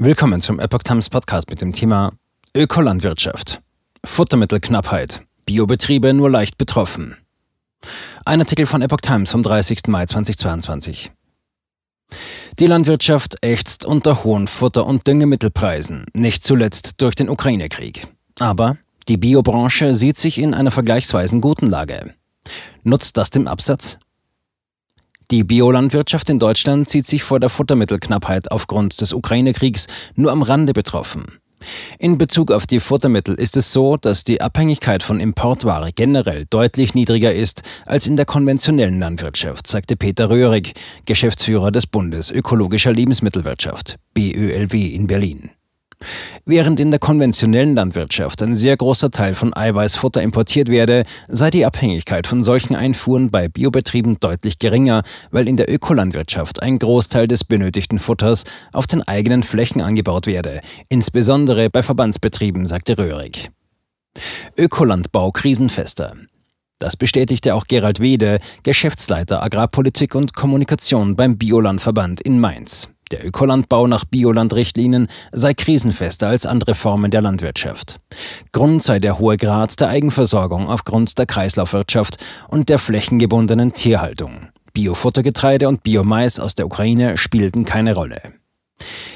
Willkommen zum Epoch Times Podcast mit dem Thema Ökolandwirtschaft. Futtermittelknappheit. Biobetriebe nur leicht betroffen. Ein Artikel von Epoch Times vom 30. Mai 2022. Die Landwirtschaft ächzt unter hohen Futter- und Düngemittelpreisen, nicht zuletzt durch den Ukraine-Krieg. Aber die Biobranche sieht sich in einer vergleichsweise guten Lage. Nutzt das dem Absatz? Die Biolandwirtschaft in Deutschland sieht sich vor der Futtermittelknappheit aufgrund des Ukraine-Kriegs nur am Rande betroffen. In Bezug auf die Futtermittel ist es so, dass die Abhängigkeit von Importware generell deutlich niedriger ist als in der konventionellen Landwirtschaft, sagte Peter Röhrig, Geschäftsführer des Bundes Ökologischer Lebensmittelwirtschaft BÖLW in Berlin. Während in der konventionellen Landwirtschaft ein sehr großer Teil von Eiweißfutter importiert werde, sei die Abhängigkeit von solchen Einfuhren bei Biobetrieben deutlich geringer, weil in der Ökolandwirtschaft ein Großteil des benötigten Futters auf den eigenen Flächen angebaut werde, insbesondere bei Verbandsbetrieben, sagte Röhrig. Ökolandbau krisenfester. Das bestätigte auch Gerald Wede, Geschäftsleiter Agrarpolitik und Kommunikation beim Biolandverband in Mainz. Der Ökolandbau nach Biolandrichtlinien sei krisenfester als andere Formen der Landwirtschaft. Grund sei der hohe Grad der Eigenversorgung aufgrund der Kreislaufwirtschaft und der flächengebundenen Tierhaltung. Biofuttergetreide und Biomais aus der Ukraine spielten keine Rolle.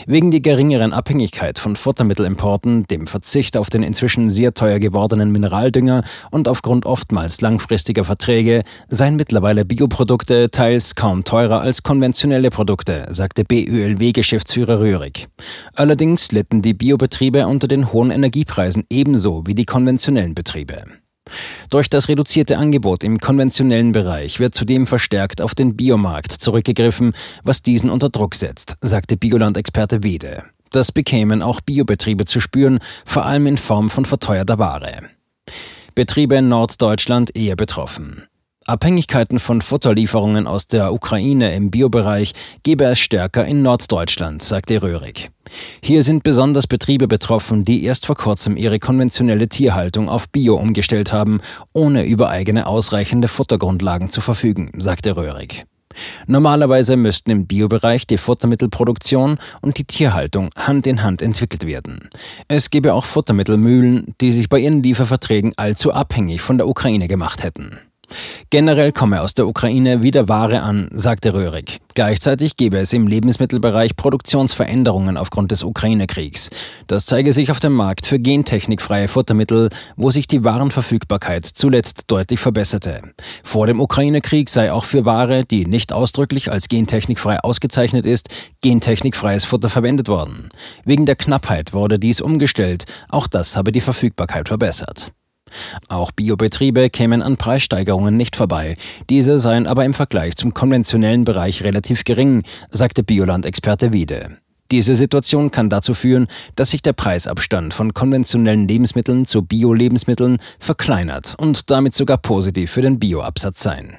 Wegen der geringeren Abhängigkeit von Futtermittelimporten, dem Verzicht auf den inzwischen sehr teuer gewordenen Mineraldünger und aufgrund oftmals langfristiger Verträge seien mittlerweile Bioprodukte teils kaum teurer als konventionelle Produkte, sagte BÖLW-Geschäftsführer Röhrig. Allerdings litten die Biobetriebe unter den hohen Energiepreisen ebenso wie die konventionellen Betriebe. Durch das reduzierte Angebot im konventionellen Bereich wird zudem verstärkt auf den Biomarkt zurückgegriffen, was diesen unter Druck setzt, sagte Bioland-Experte Wede. Das bekämen auch Biobetriebe zu spüren, vor allem in Form von verteuerter Ware. Betriebe in Norddeutschland eher betroffen. Abhängigkeiten von Futterlieferungen aus der Ukraine im Biobereich gebe es stärker in Norddeutschland, sagte Röhrig. Hier sind besonders Betriebe betroffen, die erst vor kurzem ihre konventionelle Tierhaltung auf Bio umgestellt haben, ohne über eigene ausreichende Futtergrundlagen zu verfügen, sagte Röhrig. Normalerweise müssten im Biobereich die Futtermittelproduktion und die Tierhaltung Hand in Hand entwickelt werden. Es gäbe auch Futtermittelmühlen, die sich bei ihren Lieferverträgen allzu abhängig von der Ukraine gemacht hätten. Generell komme aus der Ukraine wieder Ware an, sagte Röhrig. Gleichzeitig gebe es im Lebensmittelbereich Produktionsveränderungen aufgrund des Ukraine-Kriegs. Das zeige sich auf dem Markt für gentechnikfreie Futtermittel, wo sich die Warenverfügbarkeit zuletzt deutlich verbesserte. Vor dem Ukraine-Krieg sei auch für Ware, die nicht ausdrücklich als gentechnikfrei ausgezeichnet ist, gentechnikfreies Futter verwendet worden. Wegen der Knappheit wurde dies umgestellt, auch das habe die Verfügbarkeit verbessert. Auch Biobetriebe kämen an Preissteigerungen nicht vorbei. Diese seien aber im Vergleich zum konventionellen Bereich relativ gering, sagte Bioland-Experte Wiede. Diese Situation kann dazu führen, dass sich der Preisabstand von konventionellen Lebensmitteln zu Bio-Lebensmitteln verkleinert und damit sogar positiv für den Bioabsatz sein.